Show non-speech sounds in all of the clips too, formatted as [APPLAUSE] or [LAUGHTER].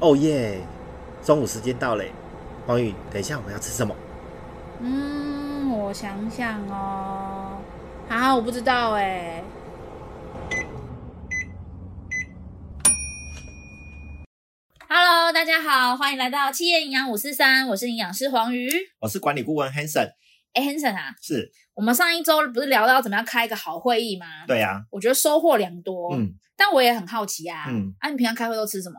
哦耶！中午时间到嘞，黄宇，等一下我们要吃什么？嗯，我想想哦，啊，我不知道哎。Hello，大家好，欢迎来到企业营养五四三，我是营养师黄宇，我是管理顾问 Hanson。哎，Hanson 啊，是我们上一周不是聊到怎么样开一个好会议吗？对呀、啊，我觉得收获良多。嗯，但我也很好奇啊，嗯，啊，你平常开会都吃什么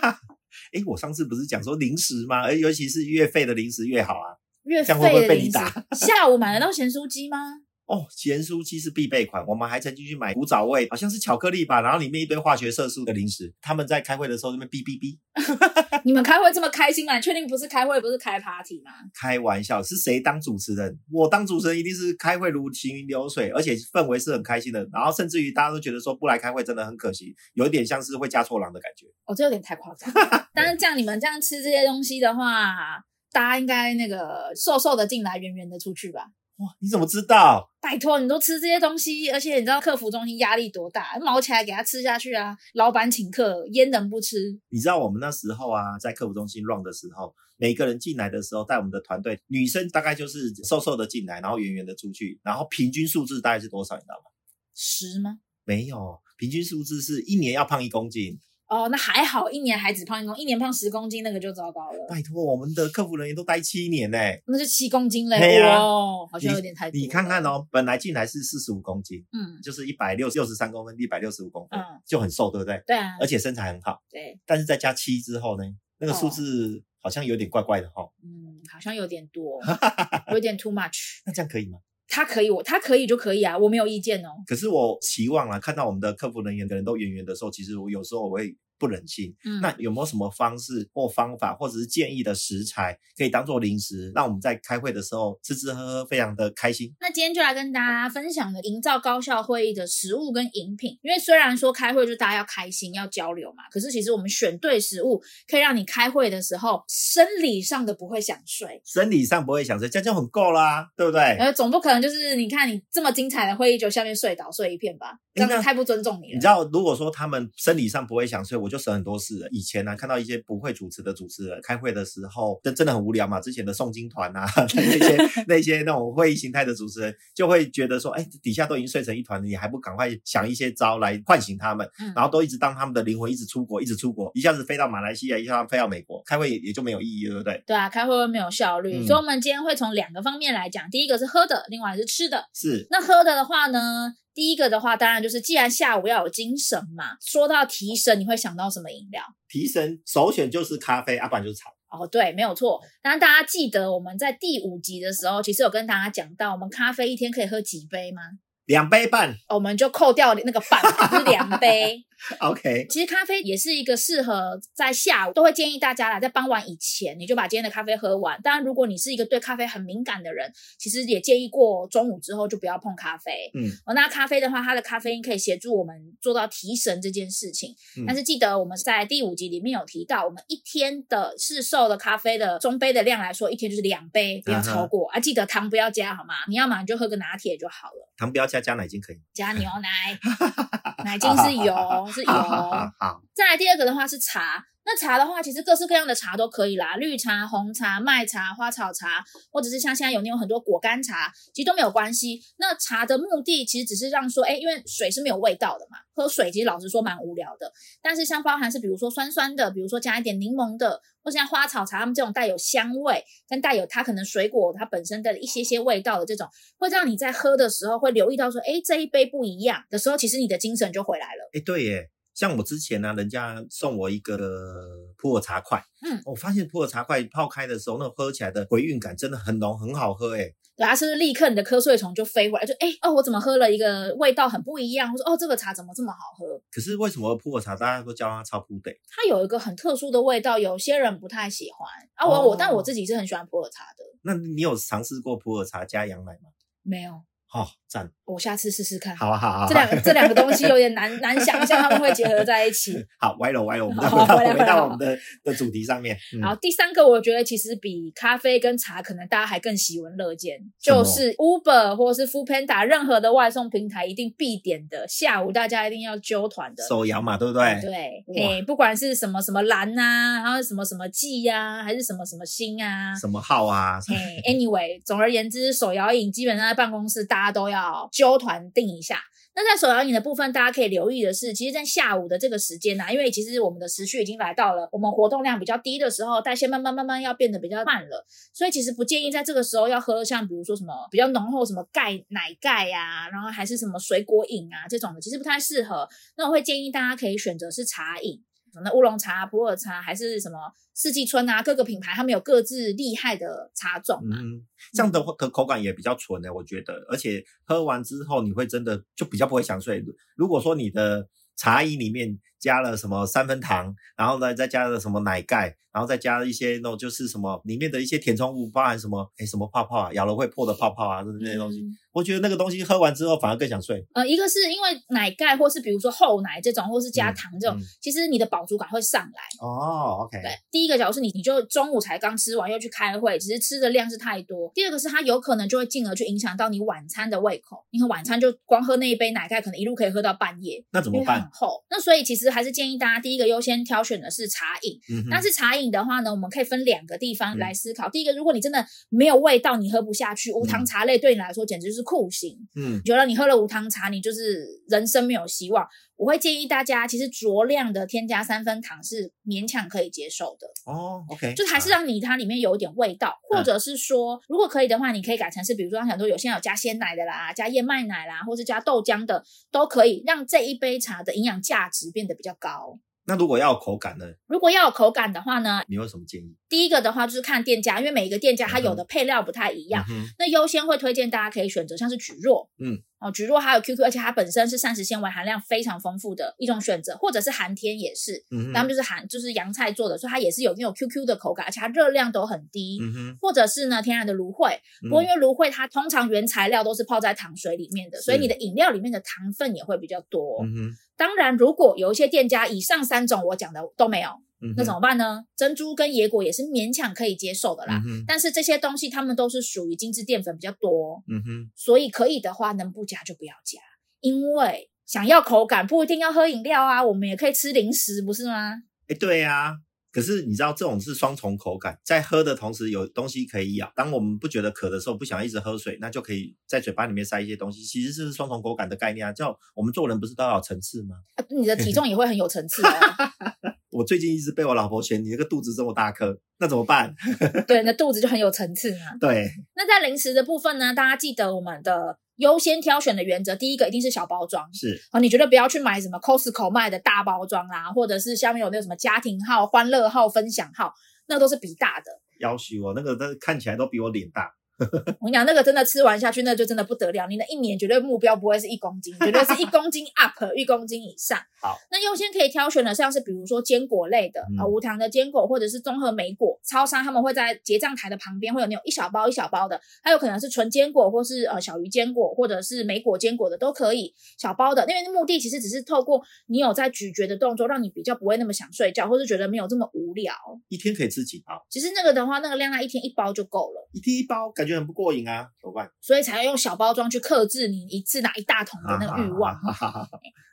啊？[LAUGHS] 哎，我上次不是讲说零食吗？而尤其是越废的零食越好啊，越废的零食。[LAUGHS] 下午买得到咸酥鸡吗？哦，咸酥鸡是必备款。我们还曾经去买古早味，好像是巧克力吧，然后里面一堆化学色素的零食。他们在开会的时候那边哔哔哔。[LAUGHS] 你们开会这么开心吗？你确定不是开会，不是开 party 吗？开玩笑，是谁当主持人？我当主持人一定是开会如行云流水，而且氛围是很开心的。然后甚至于大家都觉得说不来开会真的很可惜，有一点像是会嫁错郎的感觉。哦，这有点太夸张。[LAUGHS] 但是这样你们这样吃这些东西的话，大家应该那个瘦瘦的进来，圆圆的出去吧。哇，你怎么知道？拜托，你都吃这些东西，而且你知道客服中心压力多大，毛起来给他吃下去啊！老板请客，焉能不吃？你知道我们那时候啊，在客服中心 run 的时候，每个人进来的时候，带我们的团队，女生大概就是瘦瘦的进来，然后圆圆的出去，然后平均数字大概是多少？你知道吗？十吗？没有，平均数字是一年要胖一公斤。哦，那还好，一年还只胖一公斤，一年胖十公斤，那个就糟糕了。拜托，我们的客服人员都待七年呢，那就七公斤嘞，哇、哦，好像有点太多你。你看看哦，本来进来是四十五公斤，嗯，就是一百六六十三公分，一百六十五公分，嗯，就很瘦，对不对？对啊，而且身材很好，对。但是再加七之后呢，那个数字好像有点怪怪的哈、哦。嗯，好像有点多，有点 too much。那这样可以吗？他可以，我他可以就可以啊，我没有意见哦。可是我期望啊，看到我们的客服人员的人都圆圆的时候，其实我有时候我会。不忍心，嗯，那有没有什么方式或方法，或者是建议的食材，可以当做零食，让我们在开会的时候吃吃喝喝，非常的开心？那今天就来跟大家分享的营造高效会议的食物跟饮品。因为虽然说开会就大家要开心要交流嘛，可是其实我们选对食物，可以让你开会的时候生理上的不会想睡，生理上不会想睡，这样就很够啦，对不对？呃，总不可能就是你看你这么精彩的会议，就下面睡倒睡一片吧，这样子太不尊重你了。你知道，如果说他们生理上不会想睡，我就省很多事了。以前呢、啊，看到一些不会主持的主持人开会的时候，真真的很无聊嘛。之前的诵经团啊，[LAUGHS] 那些那些那种会议形态的主持人，就会觉得说，哎，底下都已经睡成一团了，你还不赶快想一些招来唤醒他们？然后都一直当他们的灵魂一直出国，一直出国，一下子飞到马来西亚，一下子飞到美国，开会也也就没有意义了，对不对？对啊，开会会没有效率。嗯、所以，我们今天会从两个方面来讲，第一个是喝的，另外是吃的。是。那喝的的话呢？第一个的话，当然就是既然下午要有精神嘛，说到提神，你会想到什么饮料？提神首选就是咖啡，啊，不然就是茶。哦，对，没有错。当然，大家记得我们在第五集的时候，其实有跟大家讲到，我们咖啡一天可以喝几杯吗？两杯半，我们就扣掉那个半，[LAUGHS] 是两杯。OK，其实咖啡也是一个适合在下午，都会建议大家啦，在傍晚以前你就把今天的咖啡喝完。当然，如果你是一个对咖啡很敏感的人，其实也建议过中午之后就不要碰咖啡。嗯，哦，那咖啡的话，它的咖啡因可以协助我们做到提神这件事情。嗯，但是记得我们在第五集里面有提到，我们一天的市售的咖啡的中杯的量来说，一天就是两杯，不要超过。啊，记得糖不要加好吗？你要嘛你就喝个拿铁就好了。糖不要加，加奶精可以。加牛奶，[LAUGHS] 奶精是油。是油，[LAUGHS] 好。再来第二个的话是茶，那茶的话，其实各式各样的茶都可以啦，绿茶、红茶、麦茶、花草茶，或者是像现在有那种很多果干茶，其实都没有关系。那茶的目的其实只是让说，哎，因为水是没有味道的嘛，喝水其实老实说蛮无聊的。但是像包含是比如说酸酸的，比如说加一点柠檬的，或像花草茶，它们这种带有香味，跟带有它可能水果它本身的一些些味道的这种，会让你在喝的时候会留意到说，哎，这一杯不一样的时候，其实你的精神就回来了。哎，对耶。像我之前呢、啊，人家送我一个普洱茶块，嗯，我发现普洱茶块泡开的时候，那喝起来的回韵感真的很浓，很好喝，诶对啊，是不是立刻你的瞌睡虫就飞回来，就哎哦，我怎么喝了一个味道很不一样？我说哦，这个茶怎么这么好喝？可是为什么普洱茶大家都叫它超普得？它有一个很特殊的味道，有些人不太喜欢啊。我、哦、我，但我自己是很喜欢普洱茶的。那你有尝试过普洱茶加羊奶吗？没有。好赞！我下次试试看。好啊，好啊。这两个这两个东西有点难 [LAUGHS] 难想象他们会结合在一起。[LAUGHS] 好，歪了歪了，我们再回到回到我们的的主题上面。好，第三个我觉得其实比咖啡跟茶可能大家还更喜闻乐见，就是 Uber 或者是 Foodpanda 任何的外送平台一定必点的，下午大家一定要揪团的手摇嘛，对不对？对，哎，不管是什么什么蓝啊，然后什么什么季呀，还是什么什么星啊，什么号啊？哎，Anyway，总而言之，手摇饮基本上在办公室大家都要要揪团定一下。那在手摇饮的部分，大家可以留意的是，其实，在下午的这个时间呢、啊，因为其实我们的时序已经来到了我们活动量比较低的时候，代谢慢慢慢慢要变得比较慢了，所以其实不建议在这个时候要喝像比如说什么比较浓厚什么钙奶钙啊，然后还是什么水果饮啊这种的，其实不太适合。那我会建议大家可以选择是茶饮。那乌龙茶、普洱茶还是什么四季春啊？各个品牌他们有各自厉害的茶种嘛。嗯，这样的话可口感也比较纯的，我觉得，而且喝完之后你会真的就比较不会想睡。如果说你的茶饮里面加了什么三分糖，然后呢再加了什么奶盖，然后再加了一些那种就是什么里面的一些填充物，包含什么哎什么泡泡啊，咬了会破的泡泡啊，就是那些东西。嗯我觉得那个东西喝完之后反而更想睡。呃，一个是因为奶盖，或是比如说厚奶这种，或是加糖这种，嗯嗯、其实你的饱足感会上来。哦，OK。对，第一个假如是你，你就中午才刚吃完，又去开会，其实吃的量是太多。第二个是它有可能就会进而去影响到你晚餐的胃口。你看晚餐就光喝那一杯奶盖，可能一路可以喝到半夜。那怎么办？很厚。那所以其实还是建议大家第一个优先挑选的是茶饮。嗯。但是茶饮的话呢，我们可以分两个地方来思考。嗯、第一个，如果你真的没有味道，你喝不下去，无糖茶类对你来说简直就是酷刑。嗯。嗯，觉得你喝了无糖茶，你就是人生没有希望。我会建议大家，其实酌量的添加三分糖是勉强可以接受的。哦，OK，就还是让你它里面有一点味道，啊、或者是说，如果可以的话，你可以改成是，比如说像很多有些有加鲜奶的啦，加燕麦奶啦，或是加豆浆的，都可以让这一杯茶的营养价值变得比较高。那如果要有口感呢？如果要有口感的话呢？你有什么建议？第一个的话就是看店家，因为每一个店家它有的配料不太一样。嗯、那优先会推荐大家可以选择像是蒟蒻，嗯，哦，蒟蒻还有 QQ，而且它本身是膳食纤维含量非常丰富的一种选择，或者是寒天也是，嗯哼，他们就是寒就是洋菜做的，所以它也是有那种 QQ 的口感，而且它热量都很低，嗯哼，或者是呢天然的芦荟，不过因为芦荟它通常原材料都是泡在糖水里面的，是所以你的饮料里面的糖分也会比较多，嗯哼。当然，如果有一些店家以上三种我讲的都没有，嗯、那怎么办呢？珍珠跟野果也是勉强可以接受的啦。嗯、但是这些东西它们都是属于精致淀粉比较多，嗯哼，所以可以的话能不加就不要加，因为想要口感不一定要喝饮料啊，我们也可以吃零食，不是吗？哎，对呀、啊。可是你知道这种是双重口感，在喝的同时有东西可以咬。当我们不觉得渴的时候，不想一直喝水，那就可以在嘴巴里面塞一些东西，其实是双重口感的概念啊。叫我们做人不是都要有层次吗？啊，你的体重也会很有层次哦。[LAUGHS] 我最近一直被我老婆嫌你那个肚子这么大颗，那怎么办？[LAUGHS] 对，那肚子就很有层次嘛。对。那在零食的部分呢？大家记得我们的。优先挑选的原则，第一个一定是小包装，是啊，你绝对不要去买什么 Costco 卖的大包装啦，或者是下面有那个什么家庭号、欢乐号、分享号，那都是比大的。要求我那个，那看起来都比我脸大。[LAUGHS] 我跟你讲，那个真的吃完下去，那就真的不得了。你的一年绝对目标不会是一公斤，绝对是一公斤 [LAUGHS] up，一公斤以上。好，那优先可以挑选的像是比如说坚果类的啊，无糖的坚果或者是综合莓果，超商他们会在结账台的旁边会有那种一小包一小包的，还有可能是纯坚果或是呃小鱼坚果或者是莓果坚果的都可以，小包的。那边的目的其实只是透过你有在咀嚼的动作，让你比较不会那么想睡觉，或是觉得没有这么无聊。一天可以吃几包？其实那个的话，那个量那一天一包就够了。一天一包感觉很不过瘾啊，怎么办？所以才要用小包装去克制你一次拿一大桶的那个欲望。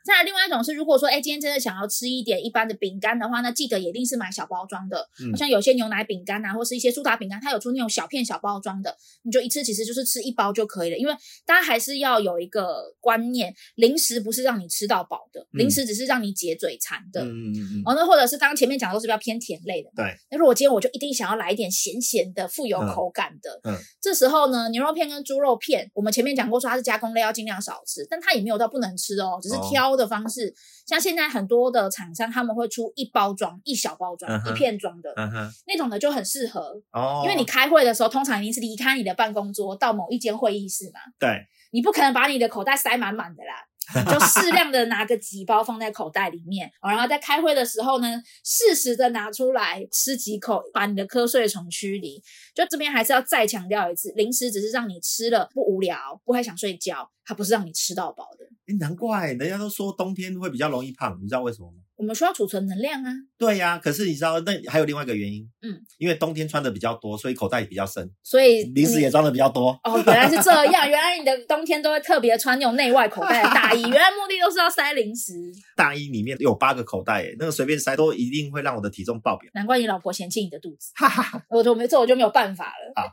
再来另外一种是，如果说哎今天真的想要吃一点一般的饼干的话，那记得一定是买小包装的。嗯，像有些牛奶饼干啊，或是一些苏打饼干，它有出那种小片小包装的，你就一次其实就是吃一包就可以了。因为大家还是要有一个观念，零食不是让你吃到饱的，嗯、零食只是让你解嘴馋的。嗯嗯嗯。哦，那或者是刚刚前面讲的都是比较偏甜类的。对。那如果今天我就一定想要来一点咸咸的、富有口感的，嗯，嗯这时候呢，牛肉片跟猪肉片，我们前面讲过说它是加工类，要尽量少吃，但它也没有到不能吃哦，只是挑的方式。哦、像现在很多的厂商他们会出一包装、一小包装、嗯、一片装的，嗯、那种的就很适合哦。因为你开会的时候，通常一定是离开你的办公桌到某一间会议室嘛。对，你不可能把你的口袋塞满满的啦。就适量的拿个几包放在口袋里面，然后在开会的时候呢，适时的拿出来吃几口，把你的瞌睡虫驱离。就这边还是要再强调一次，零食只是让你吃了不无聊，不会想睡觉，它不是让你吃到饱的。哎，难怪人家都说冬天会比较容易胖，你知道为什么吗？我们需要储存能量啊。对呀、啊，可是你知道那还有另外一个原因，嗯，因为冬天穿的比较多，所以口袋也比较深，所以零食也装的比较多。哦，原来是这样，原来你的冬天都会特别穿那种内外口袋的大衣，原来目的都是要塞零食。大衣里面有八个口袋，诶那个随便塞都一定会让我的体重爆表。难怪你老婆嫌弃你的肚子，哈哈，我就没这我就没有办法了。啊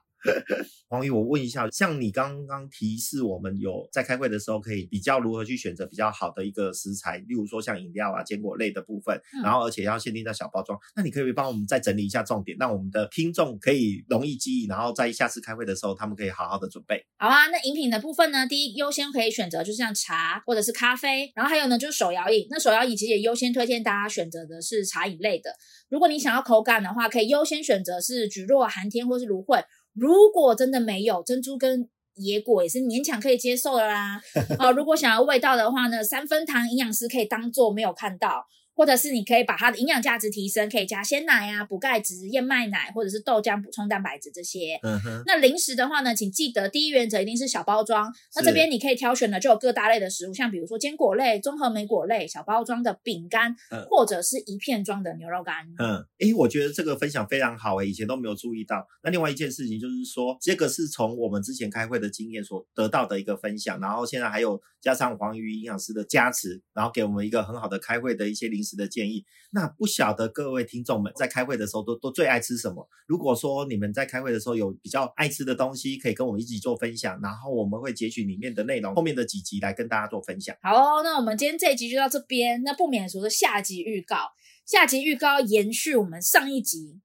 黄宇，我问一下，像你刚刚提示我们有在开会的时候可以比较如何去选择比较好的一个食材，例如说像饮料啊、坚果类的部分，然后而且要限定在小包装，那你可以帮我们再整理一下重点，让我们的听众可以容易记忆，然后在下次开会的时候他们可以好好的准备。好啊，那饮品的部分呢，第一优先可以选择就是像茶或者是咖啡，然后还有呢就是手摇饮，那手摇饮其实也优先推荐大家选择的是茶饮类的。如果你想要口感的话，可以优先选择是菊若、寒天或是芦荟。如果真的没有珍珠跟野果，也是勉强可以接受的啦。[LAUGHS] 啊，如果想要味道的话呢，三分糖营养师可以当做没有看到。或者是你可以把它的营养价值提升，可以加鲜奶啊、补钙质、燕麦奶，或者是豆浆补充蛋白质这些。嗯哼。那零食的话呢，请记得第一原则一定是小包装。那这边你可以挑选的就有各大类的食物，像比如说坚果类、综合莓果类、小包装的饼干，嗯、或者是一片装的牛肉干。嗯，诶，我觉得这个分享非常好诶，以前都没有注意到。那另外一件事情就是说，这个是从我们之前开会的经验所得到的一个分享，然后现在还有加上黄鱼营养师的加持，然后给我们一个很好的开会的一些零食的建议。那不晓得各位听众们在开会的时候都都最爱吃什么？如果说你们在开会的时候有比较爱吃的东西，可以跟我们一起做分享，然后我们会截取里面的内容，后面的几集来跟大家做分享。好哦，那我们今天这一集就到这边。那不免说的下集预告，下集预告延续我们上一集。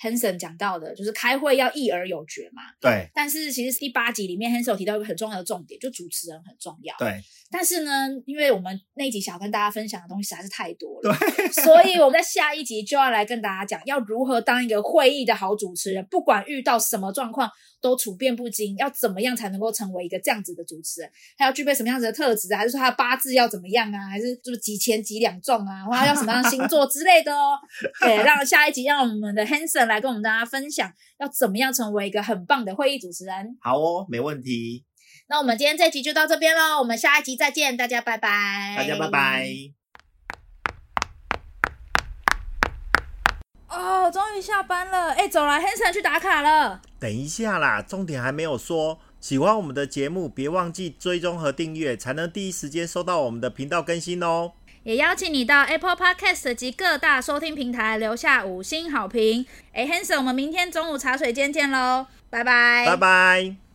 Hanson 讲到的就是开会要议而有决嘛，对。但是其实第八集里面 Hanson 有提到一个很重要的重点，就主持人很重要，对。但是呢，因为我们那一集想要跟大家分享的东西实在是太多了，对。所以我们在下一集就要来跟大家讲，要如何当一个会议的好主持人，不管遇到什么状况都处变不惊，要怎么样才能够成为一个这样子的主持人？他要具备什么样子的特质啊？还是说他的八字要怎么样啊？还是就是几钱几两重啊？或者要什么样的星座之类的哦？[LAUGHS] 对，让下一集让我们的 Hanson 来跟我们大家分享，要怎么样成为一个很棒的会议主持人。好哦，没问题。那我们今天这集就到这边喽，我们下一集再见，大家拜拜。大家拜拜。哦，终于下班了，哎，走了，Hanson 去打卡了。等一下啦，重点还没有说。喜欢我们的节目，别忘记追踪和订阅，才能第一时间收到我们的频道更新哦。也邀请你到 Apple Podcast 及各大收听平台留下五星好评。哎，Hanson，我们明天中午茶水间见喽，拜拜，拜拜。